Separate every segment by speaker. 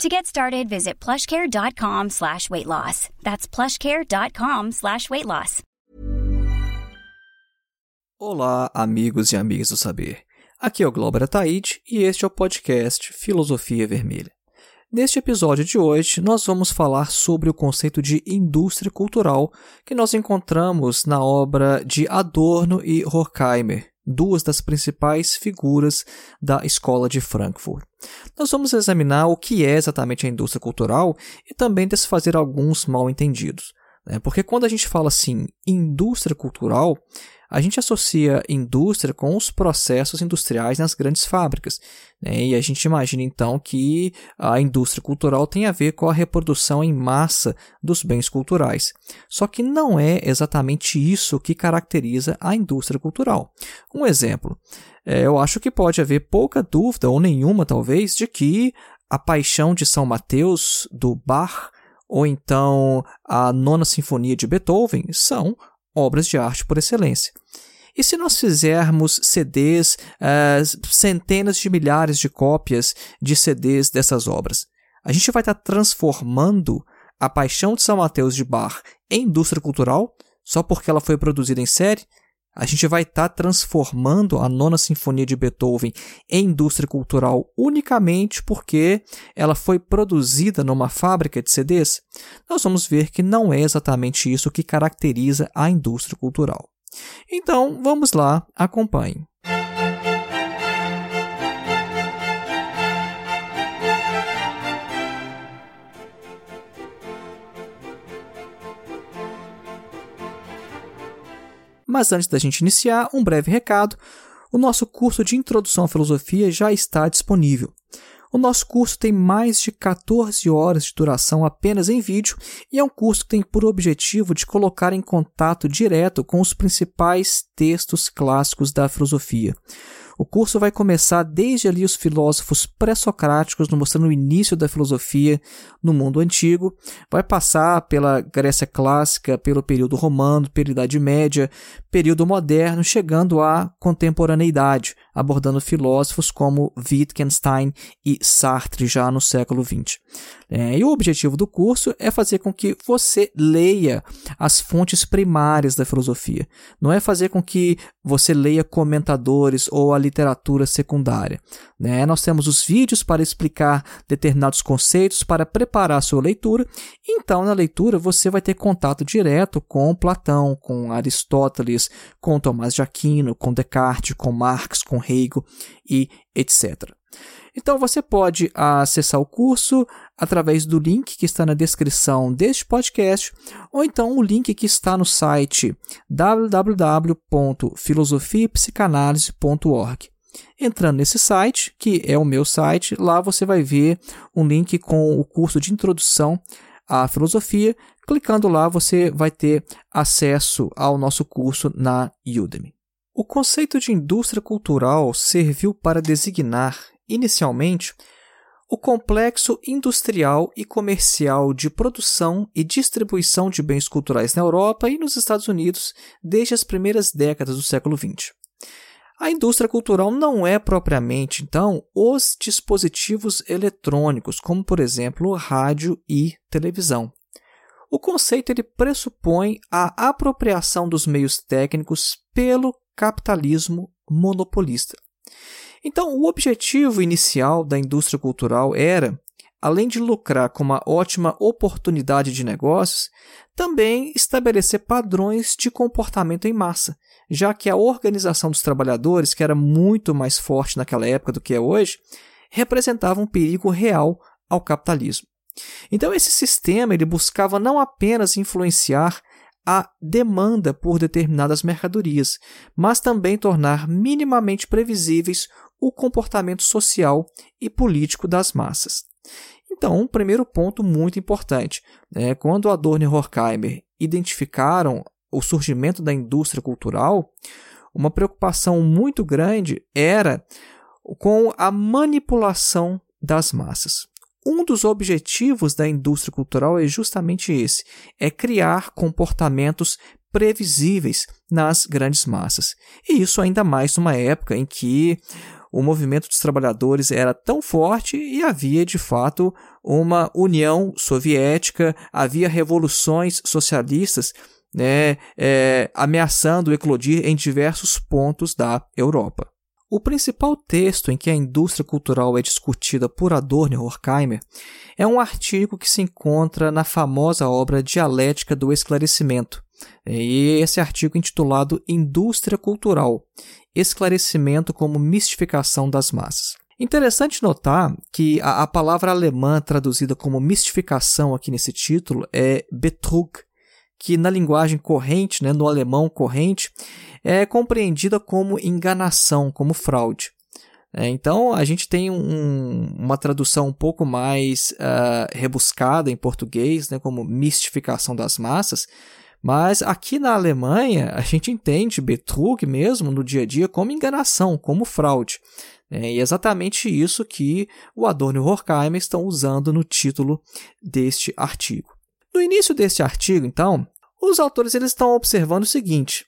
Speaker 1: To get started, visit plushcare.com slash weight loss. That's plushcare.com slash weight loss.
Speaker 2: Olá, amigos e amigas do saber. Aqui é o Glauber Ataíde e este é o podcast Filosofia Vermelha. Neste episódio de hoje, nós vamos falar sobre o conceito de indústria cultural que nós encontramos na obra de Adorno e Horkheimer, duas das principais figuras da Escola de Frankfurt. Nós vamos examinar o que é exatamente a indústria cultural e também desfazer alguns mal-entendidos. Né? Porque quando a gente fala assim, indústria cultural, a gente associa indústria com os processos industriais nas grandes fábricas. Né? E a gente imagina então que a indústria cultural tem a ver com a reprodução em massa dos bens culturais. Só que não é exatamente isso que caracteriza a indústria cultural. Um exemplo. É, eu acho que pode haver pouca dúvida, ou nenhuma talvez, de que a Paixão de São Mateus, do Bach, ou então a Nona Sinfonia de Beethoven, são obras de arte por excelência. E se nós fizermos CDs, uh, eh, centenas de milhares de cópias de CDs dessas obras, a gente vai estar transformando a Paixão de São Mateus de Bach em indústria cultural só porque ela foi produzida em série? A gente vai estar tá transformando a nona sinfonia de Beethoven em indústria cultural unicamente porque ela foi produzida numa fábrica de CDs? Nós vamos ver que não é exatamente isso que caracteriza a indústria cultural. Então, vamos lá, acompanhe. Mas antes da gente iniciar, um breve recado. O nosso curso de Introdução à Filosofia já está disponível. O nosso curso tem mais de 14 horas de duração apenas em vídeo e é um curso que tem por objetivo de colocar em contato direto com os principais textos clássicos da filosofia. O curso vai começar desde ali os filósofos pré-socráticos, mostrando o início da filosofia no mundo antigo, vai passar pela Grécia clássica, pelo período romano, pela Idade Média, período moderno, chegando à contemporaneidade, abordando filósofos como Wittgenstein e Sartre já no século XX. É, e o objetivo do curso é fazer com que você leia as fontes primárias da filosofia. Não é fazer com que você leia comentadores ou a literatura secundária. Né? Nós temos os vídeos para explicar determinados conceitos, para preparar a sua leitura. Então, na leitura, você vai ter contato direto com Platão, com Aristóteles, com Tomás de Aquino, com Descartes, com Marx, com Hegel e etc. Então você pode acessar o curso através do link que está na descrição deste podcast, ou então o link que está no site www.filosofiapsicanalise.org. Entrando nesse site, que é o meu site, lá você vai ver um link com o curso de introdução à filosofia. Clicando lá, você vai ter acesso ao nosso curso na Udemy. O conceito de indústria cultural serviu para designar inicialmente, o complexo industrial e comercial de produção e distribuição de bens culturais na Europa e nos Estados Unidos desde as primeiras décadas do século XX. A indústria cultural não é propriamente, então, os dispositivos eletrônicos, como por exemplo rádio e televisão. O conceito ele pressupõe a apropriação dos meios técnicos pelo capitalismo monopolista. Então, o objetivo inicial da indústria cultural era, além de lucrar com uma ótima oportunidade de negócios, também estabelecer padrões de comportamento em massa, já que a organização dos trabalhadores, que era muito mais forte naquela época do que é hoje, representava um perigo real ao capitalismo. Então esse sistema ele buscava não apenas influenciar a demanda por determinadas mercadorias, mas também tornar minimamente previsíveis o comportamento social e político das massas. Então, um primeiro ponto muito importante, né, quando Adorno e Horkheimer identificaram o surgimento da indústria cultural, uma preocupação muito grande era com a manipulação das massas. Um dos objetivos da indústria cultural é justamente esse: é criar comportamentos previsíveis nas grandes massas. E isso ainda mais numa época em que o movimento dos trabalhadores era tão forte e havia de fato uma União Soviética, havia revoluções socialistas né, é, ameaçando eclodir em diversos pontos da Europa. O principal texto em que a indústria cultural é discutida por Adorno e Horkheimer é um artigo que se encontra na famosa obra Dialética do Esclarecimento. E esse artigo intitulado Indústria Cultural: Esclarecimento como mistificação das massas. Interessante notar que a, a palavra alemã traduzida como mistificação aqui nesse título é Betrug, que na linguagem corrente, né, no alemão corrente, é compreendida como enganação, como fraude. É, então a gente tem um, uma tradução um pouco mais uh, rebuscada em português, né, como mistificação das massas, mas aqui na Alemanha a gente entende Betrug mesmo no dia a dia como enganação, como fraude. É, e é exatamente isso que o Adorno e o Horkheimer estão usando no título deste artigo. No início deste artigo, então, os autores eles estão observando o seguinte: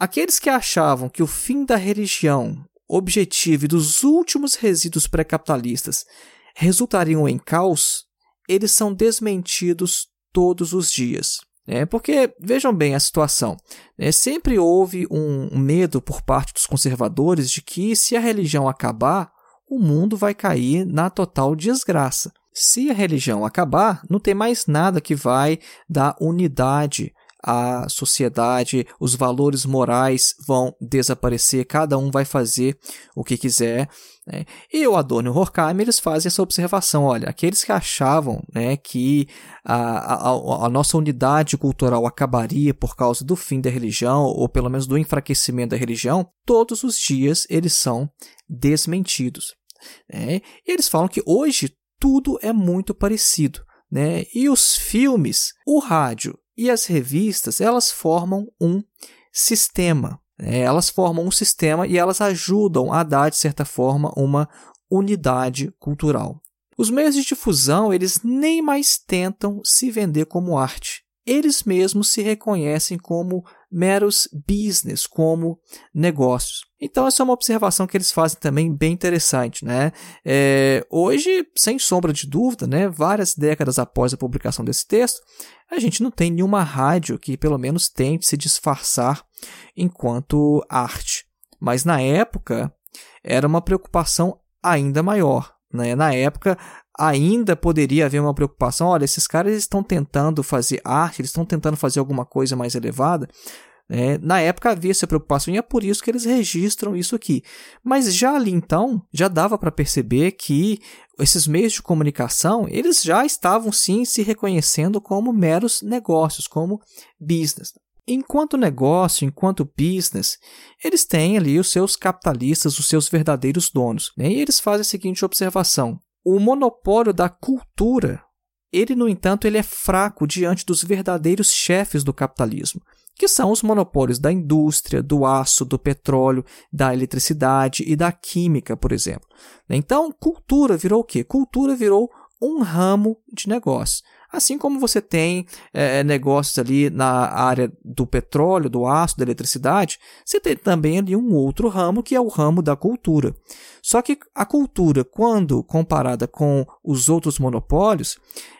Speaker 2: aqueles que achavam que o fim da religião, objetivo e dos últimos resíduos pré-capitalistas resultariam em caos, eles são desmentidos todos os dias. É, porque vejam bem a situação. É, sempre houve um medo por parte dos conservadores de que, se a religião acabar, o mundo vai cair na total desgraça. Se a religião acabar, não tem mais nada que vai dar unidade à sociedade, os valores morais vão desaparecer, cada um vai fazer o que quiser. Né? E o Adorno e o Horkheimer eles fazem essa observação: olha, aqueles que achavam né, que a, a, a nossa unidade cultural acabaria por causa do fim da religião, ou pelo menos do enfraquecimento da religião, todos os dias eles são desmentidos. Né? E eles falam que hoje tudo é muito parecido. Né? E os filmes, o rádio e as revistas, elas formam um sistema. Né? Elas formam um sistema e elas ajudam a dar, de certa forma, uma unidade cultural. Os meios de difusão, eles nem mais tentam se vender como arte. Eles mesmos se reconhecem como meros business, como negócios. Então, essa é uma observação que eles fazem também bem interessante. Né? É, hoje, sem sombra de dúvida, né, várias décadas após a publicação desse texto, a gente não tem nenhuma rádio que pelo menos tente se disfarçar enquanto arte. Mas na época, era uma preocupação ainda maior. Né? Na época, ainda poderia haver uma preocupação: olha, esses caras estão tentando fazer arte, eles estão tentando fazer alguma coisa mais elevada. É, na época havia essa preocupação e é por isso que eles registram isso aqui. Mas já ali então, já dava para perceber que esses meios de comunicação, eles já estavam sim se reconhecendo como meros negócios, como business. Enquanto negócio, enquanto business, eles têm ali os seus capitalistas, os seus verdadeiros donos. Né? E eles fazem a seguinte observação: o monopólio da cultura, ele, no entanto, ele é fraco diante dos verdadeiros chefes do capitalismo, que são os monopólios da indústria, do aço, do petróleo, da eletricidade e da química, por exemplo. Então, cultura virou o quê? Cultura virou um ramo de negócio. Assim como você tem é, negócios ali na área do petróleo, do aço, da eletricidade, você tem também ali um outro ramo que é o ramo da cultura. Só que a cultura, quando comparada com os outros monopólios,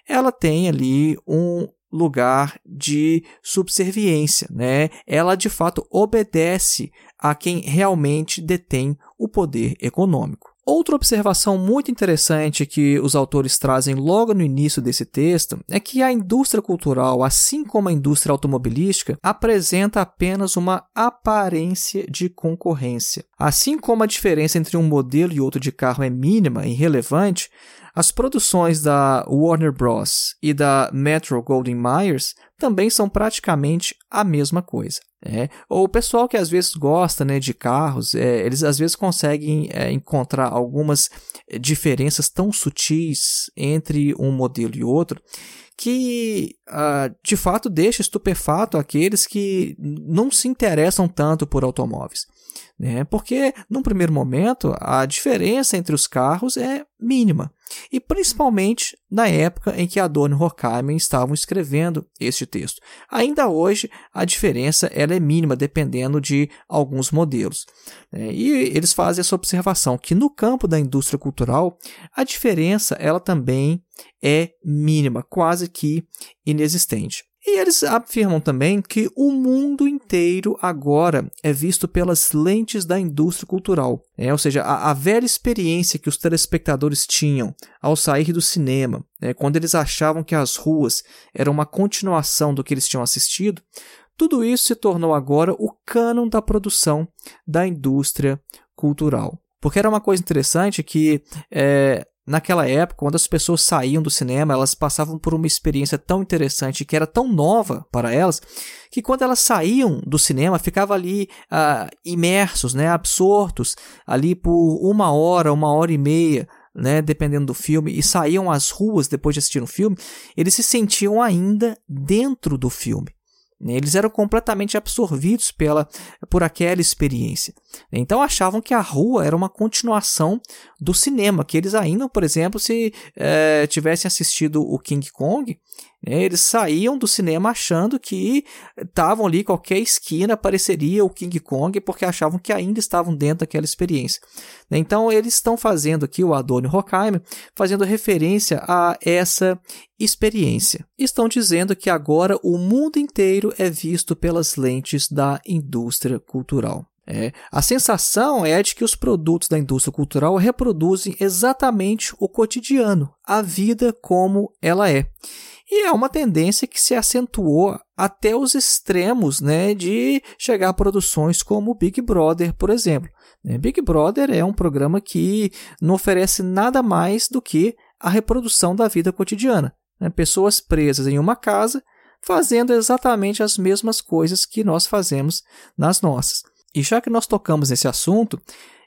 Speaker 2: ela tem ali um lugar de subserviência, né? Ela de fato obedece a quem realmente detém o poder econômico. Outra observação muito interessante que os autores trazem logo no início desse texto é que a indústria cultural, assim como a indústria automobilística, apresenta apenas uma aparência de concorrência. Assim como a diferença entre um modelo e outro de carro é mínima e irrelevante, as produções da Warner Bros. e da Metro Goldwyn Mayers também são praticamente a mesma coisa. É, o pessoal que às vezes gosta né, de carros, é, eles às vezes conseguem é, encontrar algumas diferenças tão sutis entre um modelo e outro que uh, de fato deixa estupefato aqueles que não se interessam tanto por automóveis. Né? Porque, num primeiro momento, a diferença entre os carros é mínima, e principalmente na época em que Adorno e Horkheimer estavam escrevendo este texto. Ainda hoje, a diferença ela é mínima, dependendo de alguns modelos. Né? E eles fazem essa observação que no campo da indústria cultural, a diferença ela também é mínima, quase que inexistente. E eles afirmam também que o mundo inteiro agora é visto pelas lentes da indústria cultural. É, ou seja, a, a, velha experiência que os telespectadores tinham ao sair do cinema, né, quando eles achavam que as ruas eram uma continuação do que eles tinham assistido, tudo isso se tornou agora o cânon da produção da indústria cultural. Porque era uma coisa interessante que é, Naquela época, quando as pessoas saíam do cinema, elas passavam por uma experiência tão interessante, que era tão nova para elas, que quando elas saíam do cinema, ficavam ali uh, imersos, né, absortos, ali por uma hora, uma hora e meia, né, dependendo do filme, e saíam às ruas depois de assistir um filme, eles se sentiam ainda dentro do filme. Né? Eles eram completamente absorvidos pela, por aquela experiência. Então achavam que a rua era uma continuação do cinema, que eles ainda, por exemplo, se é, tivessem assistido o King Kong, né, eles saíam do cinema achando que estavam ali, qualquer esquina apareceria o King Kong, porque achavam que ainda estavam dentro daquela experiência. Então, eles estão fazendo aqui, o Adônio Horkheimer, fazendo referência a essa experiência. Estão dizendo que agora o mundo inteiro é visto pelas lentes da indústria cultural. É, a sensação é de que os produtos da indústria cultural reproduzem exatamente o cotidiano, a vida como ela é. E é uma tendência que se acentuou até os extremos né, de chegar a produções como Big Brother, por exemplo. Né, Big Brother é um programa que não oferece nada mais do que a reprodução da vida cotidiana. Né? Pessoas presas em uma casa fazendo exatamente as mesmas coisas que nós fazemos nas nossas. E já que nós tocamos nesse assunto,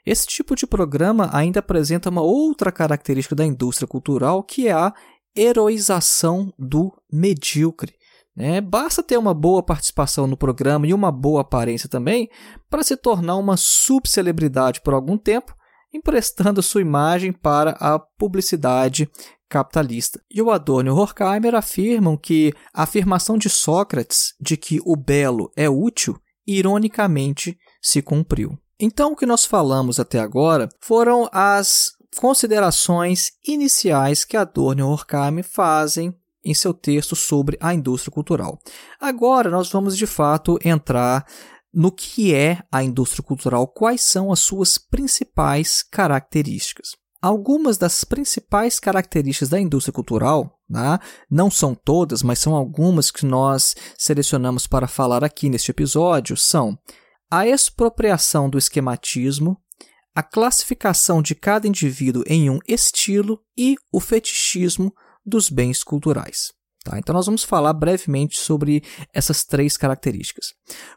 Speaker 2: esse tipo de programa ainda apresenta uma outra característica da indústria cultural que é a heroização do medíocre. Né? Basta ter uma boa participação no programa e uma boa aparência também para se tornar uma subcelebridade por algum tempo, emprestando sua imagem para a publicidade capitalista. E o Adorno e o Horkheimer afirmam que a afirmação de Sócrates de que o belo é útil, ironicamente, se cumpriu. Então, o que nós falamos até agora foram as considerações iniciais que Adorno e Horkheimer fazem em seu texto sobre a indústria cultural. Agora nós vamos de fato entrar no que é a indústria cultural, quais são as suas principais características. Algumas das principais características da indústria cultural, né, não são todas, mas são algumas que nós selecionamos para falar aqui neste episódio, são a expropriação do esquematismo, a classificação de cada indivíduo em um estilo e o fetichismo dos bens culturais. Tá? Então, nós vamos falar brevemente sobre essas três características.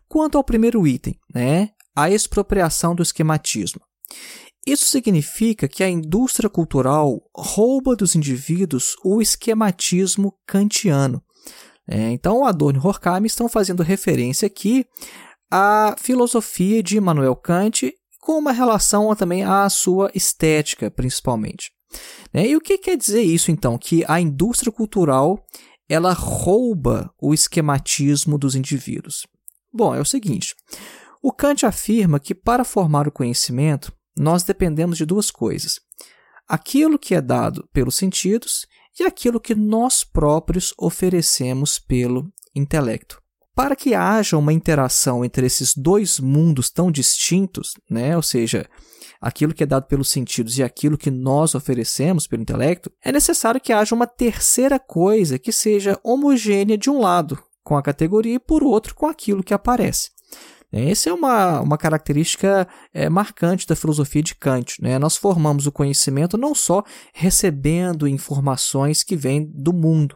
Speaker 2: Quanto ao primeiro item, né, a expropriação do esquematismo. Isso significa que a indústria cultural rouba dos indivíduos o esquematismo kantiano. É, então, Adorno e Horkheimer estão fazendo referência aqui à filosofia de Immanuel Kant com uma relação também à sua estética, principalmente. Né? E o que quer dizer isso, então? Que a indústria cultural ela rouba o esquematismo dos indivíduos. Bom, é o seguinte: o Kant afirma que para formar o conhecimento, nós dependemos de duas coisas: aquilo que é dado pelos sentidos e aquilo que nós próprios oferecemos pelo intelecto. Para que haja uma interação entre esses dois mundos tão distintos, né, ou seja, aquilo que é dado pelos sentidos e aquilo que nós oferecemos pelo intelecto, é necessário que haja uma terceira coisa que seja homogênea de um lado com a categoria e por outro com aquilo que aparece. Essa é uma, uma característica é, marcante da filosofia de Kant. Né? Nós formamos o conhecimento não só recebendo informações que vêm do mundo,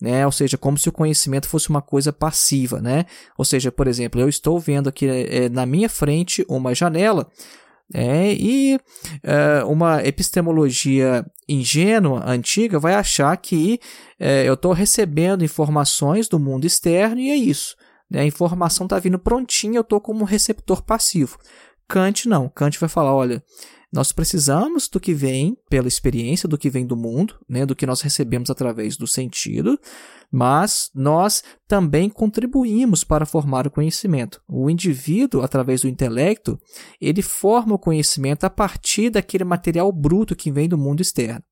Speaker 2: Né? Ou seja, como se o conhecimento fosse uma coisa passiva, né? Ou seja, por exemplo, eu estou vendo aqui é, na minha frente uma janela é, e é, uma epistemologia ingênua, antiga, vai achar que é, eu estou recebendo informações do mundo externo e é isso. Né? A informação está vindo prontinha, eu estou como receptor passivo. Kant não. Kant vai falar: olha, nós precisamos do que vem pela experiência, do que vem do mundo, né, do que nós recebemos através do sentido, mas nós também contribuímos para formar o conhecimento. O indivíduo, através do intelecto, ele forma o conhecimento a partir daquele material bruto que vem do mundo externo.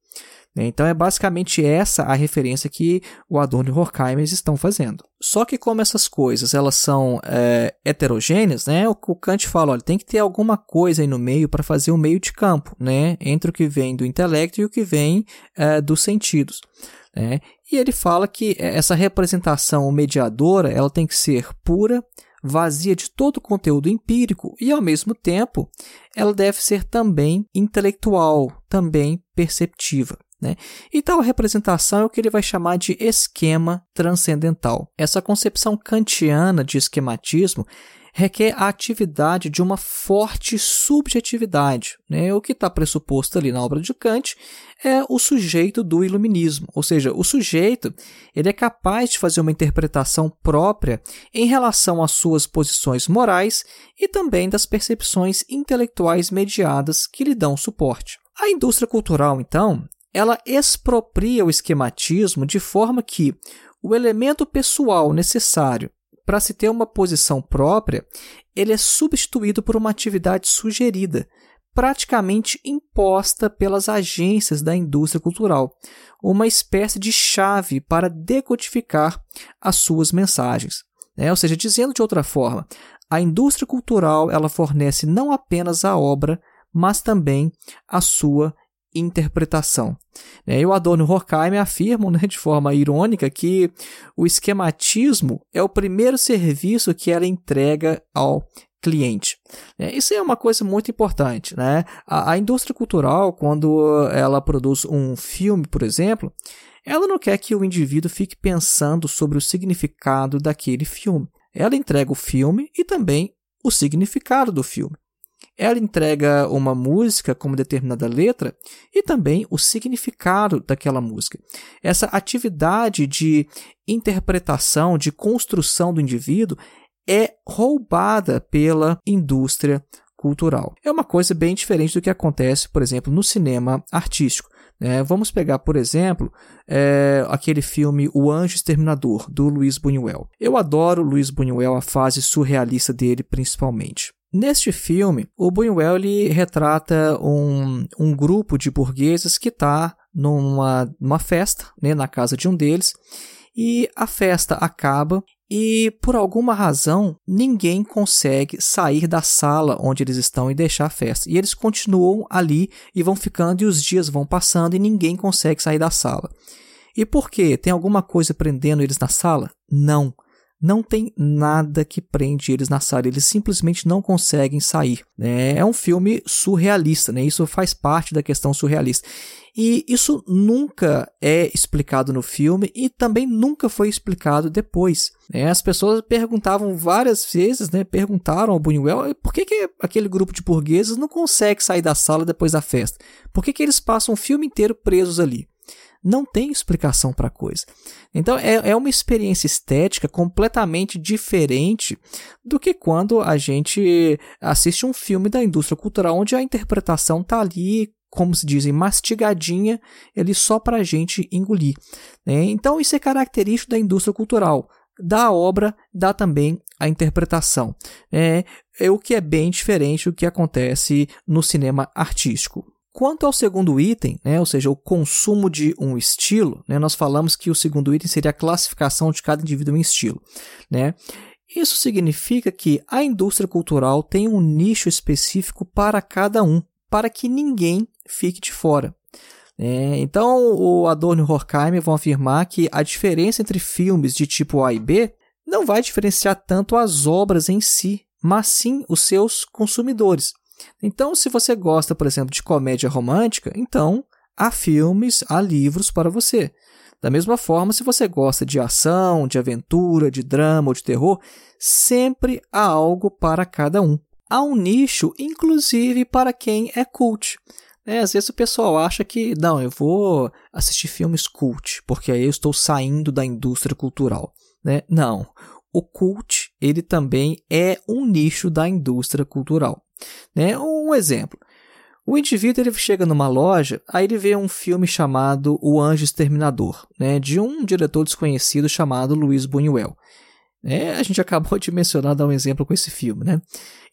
Speaker 2: Né? Então é basicamente essa a referência que o Adorno e o Horkheimer estão fazendo. Só que como essas coisas elas são é, heterogêneas, né? o, o Kant fala, olha, tem que ter alguma coisa aí no meio para fazer o um meio de campo, né? entre o que vem do intelecto e o que vem é, dos sentidos. Né? E ele fala que essa representação mediadora ela tem que ser pura, vazia de todo o conteúdo empírico e, ao mesmo tempo, ela deve ser também intelectual, também perceptiva. Né? E tal representação é o que ele vai chamar de esquema transcendental. Essa concepção kantiana de esquematismo requer a atividade de uma forte subjetividade. Né? O que está pressuposto ali na obra de Kant é o sujeito do iluminismo, ou seja, o sujeito ele é capaz de fazer uma interpretação própria em relação às suas posições morais e também das percepções intelectuais mediadas que lhe dão suporte. A indústria cultural, então, ela expropria o esquematismo de forma que o elemento pessoal necessário para se ter uma posição própria, ele é substituído por uma atividade sugerida, praticamente imposta pelas agências da indústria cultural, uma espécie de chave para decodificar as suas mensagens. Né? Ou seja, dizendo de outra forma, a indústria cultural ela fornece não apenas a obra, mas também a sua interpretação. Né? E o Adorno e Horkheimer né, de forma irônica que o esquematismo é o primeiro serviço que ela entrega ao cliente. É, isso é uma coisa muito importante. Né? A indústria cultural, quando ela produz um filme, por exemplo, ela não quer que o indivíduo fique pensando sobre o significado daquele filme. Ela entrega o filme e também o significado do filme. Ela entrega uma música com uma determinada letra e também o significado daquela música. Essa atividade de interpretação, de construção do indivíduo é roubada pela indústria cultural. É uma coisa bem diferente do que acontece, por exemplo, no cinema artístico. É, vamos pegar, por exemplo, é, aquele filme O Anjo Exterminador, do Luiz Buñuel. Eu adoro Luiz Buñuel, a fase surrealista dele, principalmente. Neste filme, o Buñuel ele retrata um, um grupo de burgueses que está numa, numa festa, né, na casa de um deles, e a festa acaba e, por alguma razão, ninguém consegue sair da sala onde eles estão e deixar a festa. E eles continuam ali e vão ficando, e os dias vão passando e ninguém consegue sair da sala. E por quê? Tem alguma coisa prendendo eles na sala? Não não tem nada que prende eles na sala, eles simplesmente não conseguem sair. Né? É um filme surrealista, né? isso faz parte da questão surrealista. E isso nunca é explicado no filme e também nunca foi explicado depois. Né? As pessoas perguntavam várias vezes, né? perguntaram ao Buñuel por que, que aquele grupo de burgueses não consegue sair da sala depois da festa? Por que, que eles passam o filme inteiro presos ali? Não tem explicação para a coisa. Então é, é uma experiência estética completamente diferente do que quando a gente assiste um filme da indústria cultural onde a interpretação está ali como se dizem, mastigadinha ali só para a gente engolir. Né? Então, isso é característico da indústria cultural. Da obra, dá também a interpretação. É, é o que é bem diferente do que acontece no cinema artístico. Quanto ao segundo item, né, ou seja, o consumo de um estilo, né, nós falamos que o segundo item seria a classificação de cada indivíduo em estilo. Né? Isso significa que a indústria cultural tem um nicho específico para cada um, para que ninguém fique de fora. É, então, o Adorno e o Horkheimer vão afirmar que a diferença entre filmes de tipo A e B não vai diferenciar tanto as obras em si, mas sim os seus consumidores. Então, se você gosta, por exemplo, de comédia romântica, então há filmes, há livros para você. Da mesma forma, se você gosta de ação, de aventura, de drama ou de terror, sempre há algo para cada um. Há um nicho, inclusive, para quem é cult. É, às vezes o pessoal acha que, não, eu vou assistir filmes cult, porque aí eu estou saindo da indústria cultural. Né? Não, o cult ele também é um nicho da indústria cultural. Né? Um exemplo, o indivíduo ele chega numa loja, aí ele vê um filme chamado O Anjo Exterminador, né, de um diretor desconhecido chamado Luiz Buñuel. É, a gente acabou de mencionar, dar um exemplo com esse filme, né?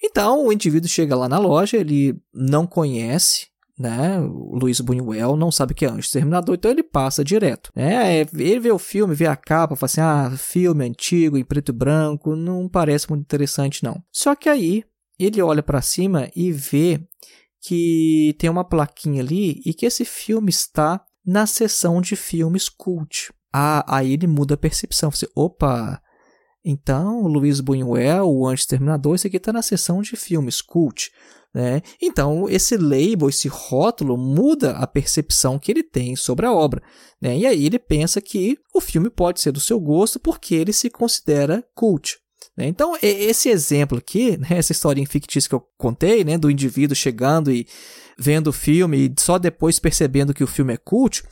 Speaker 2: Então, o indivíduo chega lá na loja, ele não conhece né? O Luiz Buñuel não sabe que é Anjo Exterminador, então ele passa direto. Né? É, ele vê o filme, vê a capa, fala assim: ah, filme antigo, em preto e branco, não parece muito interessante, não. Só que aí ele olha para cima e vê que tem uma plaquinha ali e que esse filme está na seção de filmes cult. Ah, aí ele muda a percepção. Você, opa, então o Luiz Buñuel, o Anjo Exterminador, isso aqui está na seção de filmes cult. Né? Então, esse label, esse rótulo, muda a percepção que ele tem sobre a obra. Né? E aí ele pensa que o filme pode ser do seu gosto porque ele se considera cult. Né? Então, esse exemplo aqui, né, essa historinha fictícia que eu contei, né, do indivíduo chegando e vendo o filme e só depois percebendo que o filme é cult,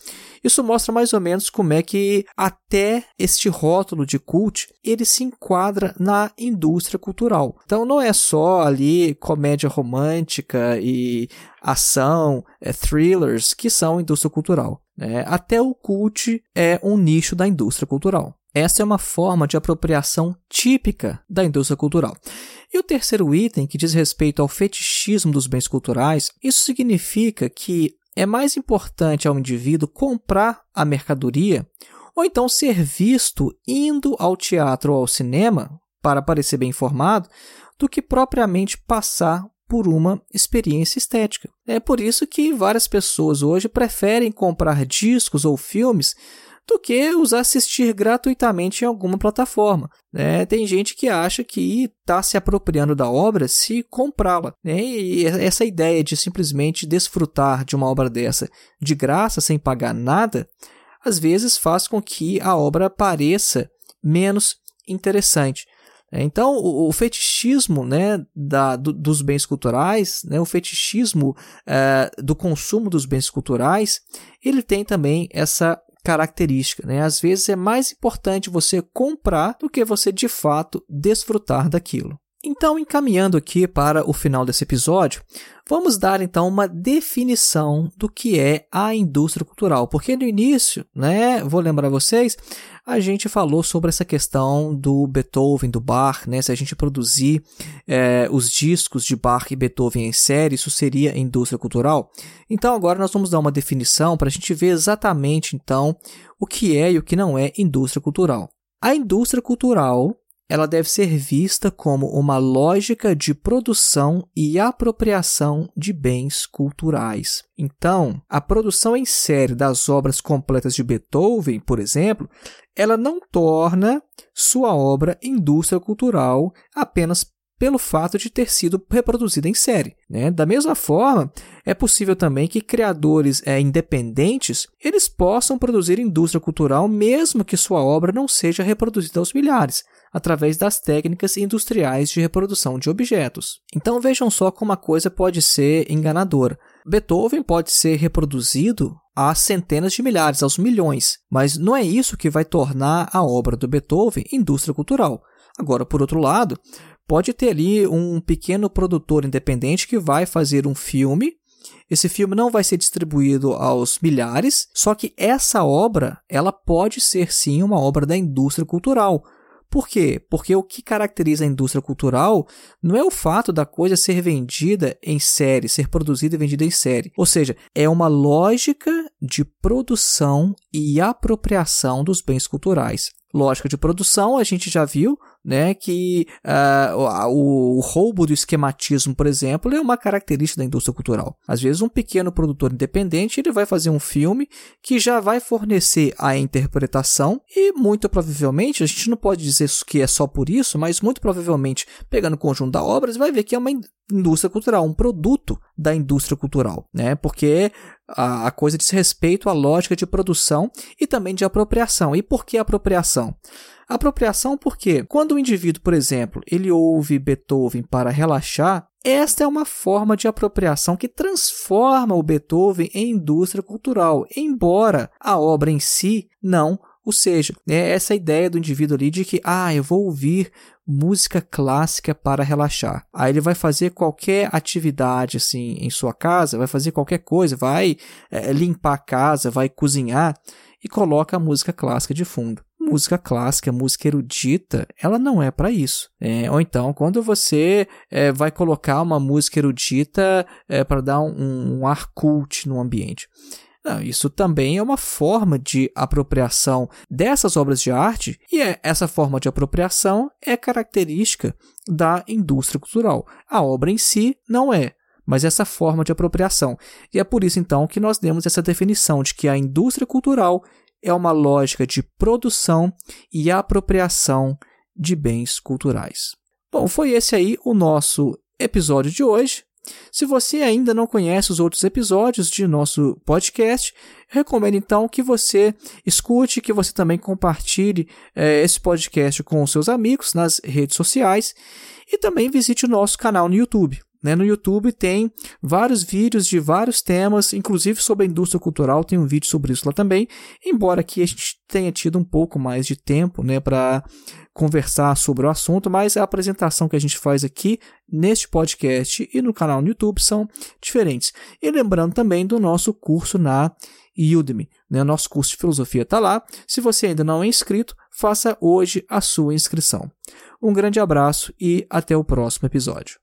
Speaker 2: isso mostra mais ou menos como é que até este rótulo de cult ele se enquadra na indústria cultural. Então não é só ali comédia romântica e ação, é, thrillers que são indústria cultural. Né? Até o cult é um nicho da indústria cultural. Essa é uma forma de apropriação típica da indústria cultural. E o terceiro item, que diz respeito ao fetichismo dos bens culturais, isso significa que é mais importante ao indivíduo comprar a mercadoria ou então ser visto indo ao teatro ou ao cinema para parecer bem informado do que propriamente passar por uma experiência estética. É por isso que várias pessoas hoje preferem comprar discos ou filmes do que os assistir gratuitamente em alguma plataforma. Né? Tem gente que acha que está se apropriando da obra se comprá-la. Né? E essa ideia de simplesmente desfrutar de uma obra dessa de graça, sem pagar nada, às vezes faz com que a obra pareça menos interessante. Então, o, fetichismo né, da, do, dos bens culturais, né, o fetichismo é, do consumo dos bens culturais, ele tem também essa característica. Né? Às vezes é mais importante você comprar do que você de fato desfrutar daquilo. Então, encaminhando aqui para o final desse episódio, vamos dar então uma definição do que é a indústria cultural, porque no início, né, vou lembrar vocês, a gente falou sobre essa questão do Beethoven, do Bach, né, se a gente produzir é, os discos de Bach e Beethoven em série, isso seria indústria cultural. Então, agora nós vamos dar uma definição para a gente ver exatamente então o que é e o que não é indústria cultural. A indústria cultural ela deve ser vista como uma lógica de produção e apropriação de bens culturais. Então, a produção em série das obras completas de Beethoven, por exemplo, ela não torna sua obra indústria cultural apenas pelo fato de ter sido reproduzida em série. Né? Da mesma forma, é possível também que criadores é, independentes eles possam produzir indústria cultural mesmo que sua obra não seja reproduzida aos milhares através das técnicas industriais de reprodução de objetos. Então vejam só como a coisa pode ser enganadora. Beethoven pode ser reproduzido a centenas de milhares, aos milhões, mas não é isso que vai tornar a obra do Beethoven indústria cultural. Agora, por outro lado, pode ter ali um pequeno produtor independente que vai fazer um filme esse filme não vai ser distribuído aos milhares, só que essa obra, ela pode ser sim uma obra da indústria cultural. Por quê? Porque o que caracteriza a indústria cultural não é o fato da coisa ser vendida em série, ser produzida e vendida em série. Ou seja, é uma lógica de produção e apropriação dos bens culturais. Lógica de produção, a gente já viu né, que uh, o, o, roubo do esquematismo, por exemplo, é uma característica da indústria cultural. Às vezes, um pequeno produtor independente ele vai fazer um filme que já vai fornecer a interpretação e, muito provavelmente, a gente não pode dizer que é só por isso, mas muito provavelmente, pegando o conjunto da obra, você vai ver que é uma indústria cultural, um produto da indústria cultural, né? Porque a, a coisa diz respeito à lógica de produção e também de apropriação. E por que apropriação? Apropriação porque quando o indivíduo, por exemplo, ele ouve Beethoven para relaxar, esta é uma forma de apropriação que transforma o Beethoven em indústria cultural, embora a obra em si não o seja. É essa ideia do indivíduo ali de que, ah, eu vou ouvir música clássica para relaxar. Aí ele vai fazer qualquer atividade assim em sua casa, vai fazer qualquer coisa, vai é, limpar a casa, vai cozinhar e coloca a música clássica de fundo. Música clássica, música erudita, ela não é para isso. É, ou então, quando você é, vai colocar uma música erudita é, para dar um, um ar cult no ambiente. Não, isso também é uma forma de apropriação dessas obras de arte, e é, essa forma de apropriação é característica da indústria cultural. A obra em si não é, mas essa forma de apropriação. E é por isso então que nós demos essa definição de que a indústria cultural é uma lógica de produção e apropriação de bens culturais. Bom, foi esse aí o nosso episódio de hoje. Se você ainda não conhece os outros episódios de nosso podcast, recomendo então que você escute, que você também compartilhe eh, esse podcast com os seus amigos nas redes sociais e também visite o nosso canal no YouTube. Né? No YouTube tem vários vídeos de vários temas, inclusive sobre a indústria cultural, tem um vídeo sobre isso lá também, embora aqui a gente tenha tido um pouco mais de tempo né, para conversar sobre o assunto, mas a apresentação que a gente faz aqui neste podcast e no canal no YouTube são diferentes. E lembrando também do nosso curso na Udemy. Né? Nosso curso de filosofia está lá. Se você ainda não é inscrito, faça hoje a sua inscrição. Um grande abraço e até o próximo episódio.